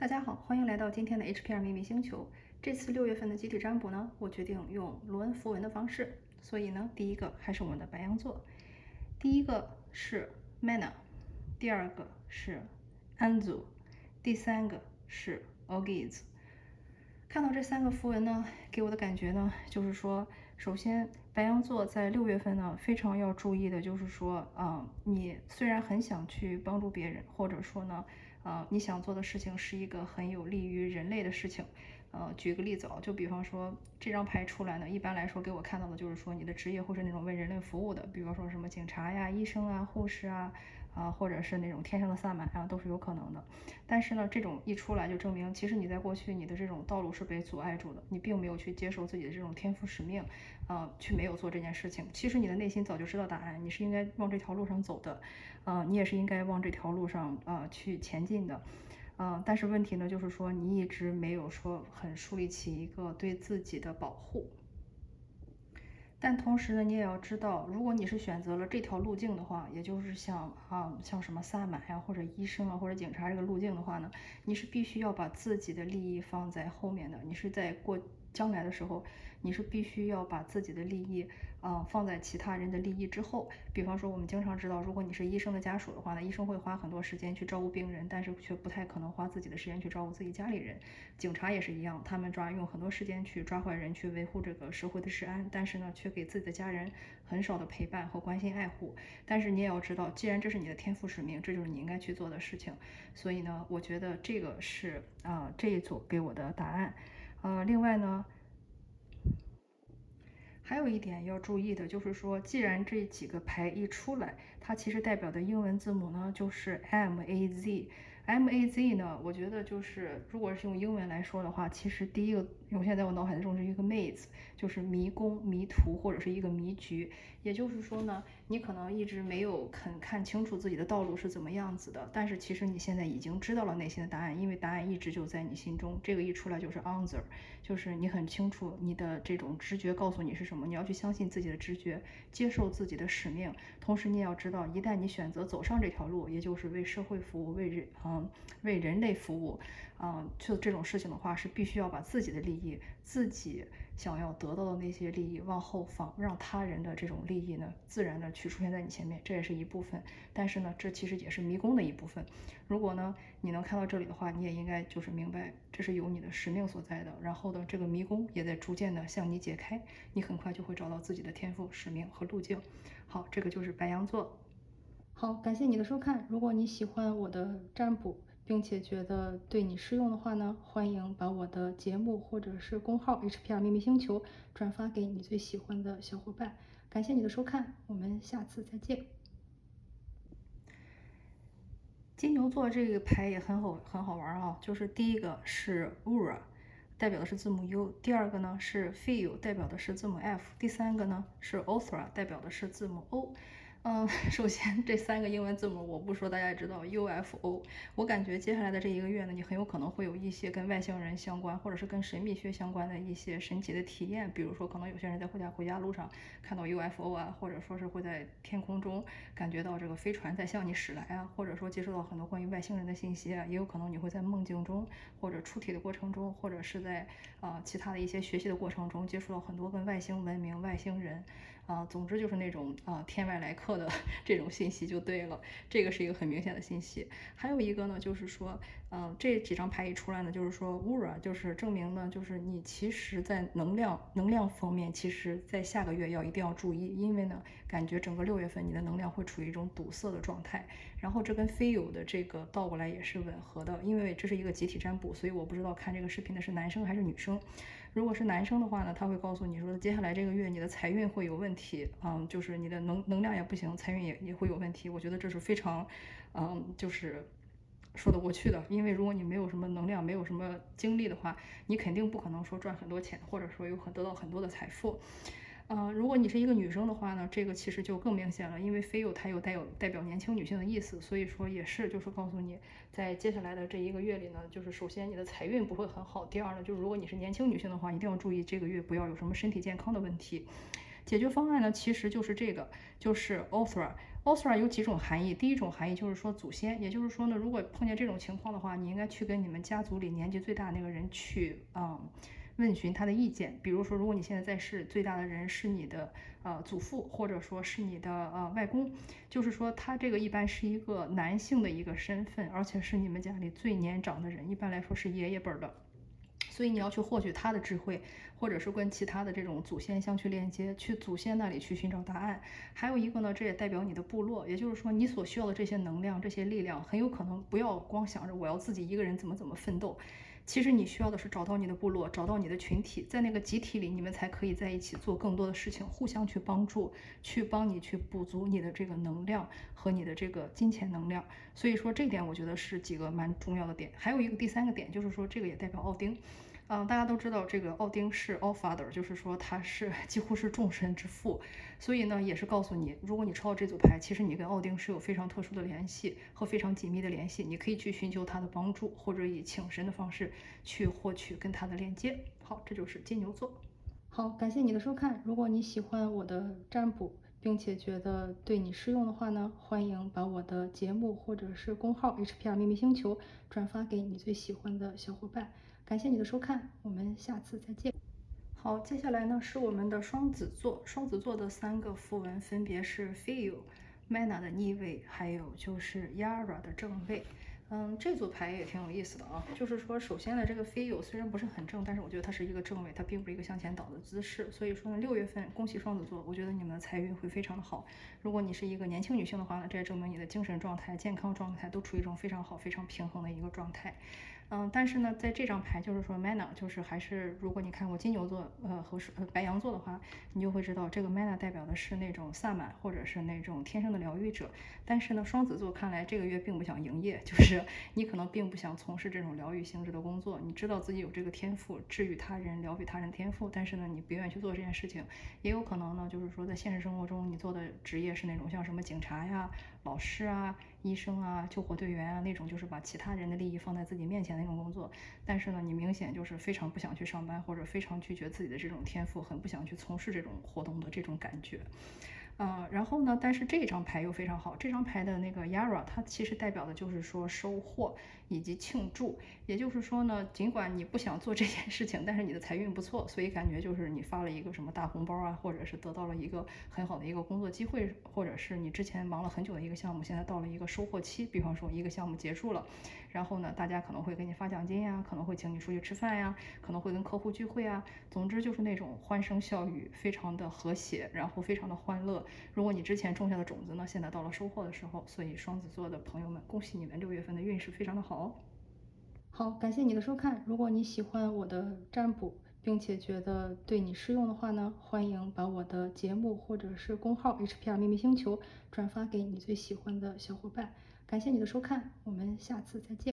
大家好，欢迎来到今天的 HPR 秘密星球。这次六月份的集体占卜呢，我决定用罗恩符文的方式。所以呢，第一个还是我们的白羊座，第一个是 Mana，第二个是 Anzu，第三个是 Ogiz。看到这三个符文呢，给我的感觉呢，就是说，首先白羊座在六月份呢，非常要注意的就是说，啊，你虽然很想去帮助别人，或者说呢。啊，你想做的事情是一个很有利于人类的事情。呃，举个例子啊，就比方说这张牌出来呢，一般来说给我看到的就是说你的职业会是那种为人类服务的，比方说什么警察呀、医生啊、护士啊。啊，或者是那种天上的萨满啊，都是有可能的。但是呢，这种一出来就证明，其实你在过去你的这种道路是被阻碍住的，你并没有去接受自己的这种天赋使命，啊，去没有做这件事情。其实你的内心早就知道答案，你是应该往这条路上走的，啊，你也是应该往这条路上啊去前进的，啊，但是问题呢，就是说你一直没有说很树立起一个对自己的保护。但同时呢，你也要知道，如果你是选择了这条路径的话，也就是像啊，像什么萨满呀，或者医生啊，或者警察这个路径的话呢，你是必须要把自己的利益放在后面的，你是在过。将来的时候，你是必须要把自己的利益啊放在其他人的利益之后。比方说，我们经常知道，如果你是医生的家属的话呢，医生会花很多时间去照顾病人，但是却不太可能花自己的时间去照顾自己家里人。警察也是一样，他们抓用很多时间去抓坏人，去维护这个社会的治安，但是呢，却给自己的家人很少的陪伴和关心爱护。但是你也要知道，既然这是你的天赋使命，这就是你应该去做的事情。所以呢，我觉得这个是啊这一组给我的答案。呃，另外呢，还有一点要注意的，就是说，既然这几个牌一出来，它其实代表的英文字母呢，就是 M A Z。M A Z 呢，我觉得就是，如果是用英文来说的话，其实第一个涌现在我脑海中是一个 maze，就是迷宫、迷途或者是一个迷局。也就是说呢，你可能一直没有肯看清楚自己的道路是怎么样子的，但是其实你现在已经知道了内心的答案，因为答案一直就在你心中。这个一出来就是 answer，就是你很清楚你的这种直觉告诉你是什么，你要去相信自己的直觉，接受自己的使命。同时你也要知道，一旦你选择走上这条路，也就是为社会服务，为人嗯为人类服务，啊，就这种事情的话，是必须要把自己的利益自己。想要得到的那些利益往后放，让他人的这种利益呢，自然的去出现在你前面，这也是一部分。但是呢，这其实也是迷宫的一部分。如果呢，你能看到这里的话，你也应该就是明白，这是有你的使命所在的。然后呢，这个迷宫也在逐渐的向你解开，你很快就会找到自己的天赋、使命和路径。好，这个就是白羊座。好，感谢你的收看。如果你喜欢我的占卜。并且觉得对你适用的话呢，欢迎把我的节目或者是公号 HPR 秘密星球转发给你最喜欢的小伙伴。感谢你的收看，我们下次再见。金牛座这个牌也很好，很好玩啊，就是第一个是 Ura，代表的是字母 U；第二个呢是 Feel，代表的是字母 F；第三个呢是 Othra，代表的是字母 O。嗯，首先这三个英文字母我不说，大家也知道 UFO。我感觉接下来的这一个月呢，你很有可能会有一些跟外星人相关，或者是跟神秘学相关的一些神奇的体验。比如说，可能有些人在回家回家路上看到 UFO 啊，或者说是会在天空中感觉到这个飞船在向你驶来啊，或者说接收到很多关于外星人的信息啊。也有可能你会在梦境中，或者出体的过程中，或者是在啊其他的一些学习的过程中，接触到很多跟外星文明、外星人。啊，总之就是那种啊天外来客的 这种信息就对了，这个是一个很明显的信息。还有一个呢，就是说，嗯，这几张牌一出来呢，就是说 u r a 就是证明呢，就是你其实在能量能量方面，其实在下个月要一定要注意，因为呢，感觉整个六月份你的能量会处于一种堵塞的状态。然后这跟非有的这个倒过来也是吻合的，因为这是一个集体占卜，所以我不知道看这个视频的是男生还是女生。如果是男生的话呢，他会告诉你说，接下来这个月你的财运会有问题，嗯，就是你的能能量也不行，财运也也会有问题。我觉得这是非常，嗯，就是说得过去的，因为如果你没有什么能量，没有什么精力的话，你肯定不可能说赚很多钱，或者说有很得到很多的财富。呃，如果你是一个女生的话呢，这个其实就更明显了，因为非有它有带有代表年轻女性的意思，所以说也是就是告诉你，在接下来的这一个月里呢，就是首先你的财运不会很好，第二呢，就是如果你是年轻女性的话，一定要注意这个月不要有什么身体健康的问题。解决方案呢，其实就是这个，就是 Othra Osra 有几种含义，第一种含义就是说祖先，也就是说呢，如果碰见这种情况的话，你应该去跟你们家族里年纪最大的那个人去，嗯，问询他的意见。比如说，如果你现在在世最大的人是你的呃祖父，或者说是你的呃外公，就是说他这个一般是一个男性的一个身份，而且是你们家里最年长的人，一般来说是爷爷辈的。所以你要去获取他的智慧，或者是跟其他的这种祖先相去链接，去祖先那里去寻找答案。还有一个呢，这也代表你的部落，也就是说你所需要的这些能量、这些力量，很有可能不要光想着我要自己一个人怎么怎么奋斗。其实你需要的是找到你的部落，找到你的群体，在那个集体里，你们才可以在一起做更多的事情，互相去帮助，去帮你去补足你的这个能量和你的这个金钱能量。所以说这点我觉得是几个蛮重要的点。还有一个第三个点就是说，这个也代表奥丁。嗯，大家都知道这个奥丁是 All Father，就是说他是几乎是众神之父，所以呢也是告诉你，如果你抽到这组牌，其实你跟奥丁是有非常特殊的联系和非常紧密的联系，你可以去寻求他的帮助，或者以请神的方式去获取跟他的链接。好，这就是金牛座。好，感谢你的收看。如果你喜欢我的占卜，并且觉得对你适用的话呢，欢迎把我的节目或者是公号 HPR 秘密星球转发给你最喜欢的小伙伴。感谢你的收看，我们下次再见。好，接下来呢是我们的双子座，双子座的三个符文分别是 Feel、Mana 的逆位，还有就是 Yara 的正位。嗯，这组牌也挺有意思的啊，就是说，首先呢，这个 Feel 虽然不是很正，但是我觉得它是一个正位，它并不是一个向前倒的姿势。所以说呢，六月份恭喜双子座，我觉得你们的财运会非常的好。如果你是一个年轻女性的话呢，这也证明你的精神状态、健康状态都处于一种非常好、非常平衡的一个状态。嗯，但是呢，在这张牌就是说，Mana 就是还是，如果你看过金牛座，呃和呃白羊座的话，你就会知道这个 Mana 代表的是那种萨满或者是那种天生的疗愈者。但是呢，双子座看来这个月并不想营业，就是你可能并不想从事这种疗愈性质的工作。你知道自己有这个天赋，治愈他人、疗愈他人天赋，但是呢，你不愿意去做这件事情。也有可能呢，就是说在现实生活中，你做的职业是那种像什么警察呀、老师啊。医生啊，救火队员啊，那种就是把其他人的利益放在自己面前的那种工作。但是呢，你明显就是非常不想去上班，或者非常拒绝自己的这种天赋，很不想去从事这种活动的这种感觉。嗯，然后呢，但是这张牌又非常好，这张牌的那个 Yara，它其实代表的就是说收获。以及庆祝，也就是说呢，尽管你不想做这件事情，但是你的财运不错，所以感觉就是你发了一个什么大红包啊，或者是得到了一个很好的一个工作机会，或者是你之前忙了很久的一个项目，现在到了一个收获期。比方说一个项目结束了，然后呢，大家可能会给你发奖金呀，可能会请你出去吃饭呀，可能会跟客户聚会啊，总之就是那种欢声笑语，非常的和谐，然后非常的欢乐。如果你之前种下的种子呢，现在到了收获的时候，所以双子座的朋友们，恭喜你们六月份的运势非常的好。好，感谢你的收看。如果你喜欢我的占卜，并且觉得对你适用的话呢，欢迎把我的节目或者是公号 HPR 秘密星球转发给你最喜欢的小伙伴。感谢你的收看，我们下次再见。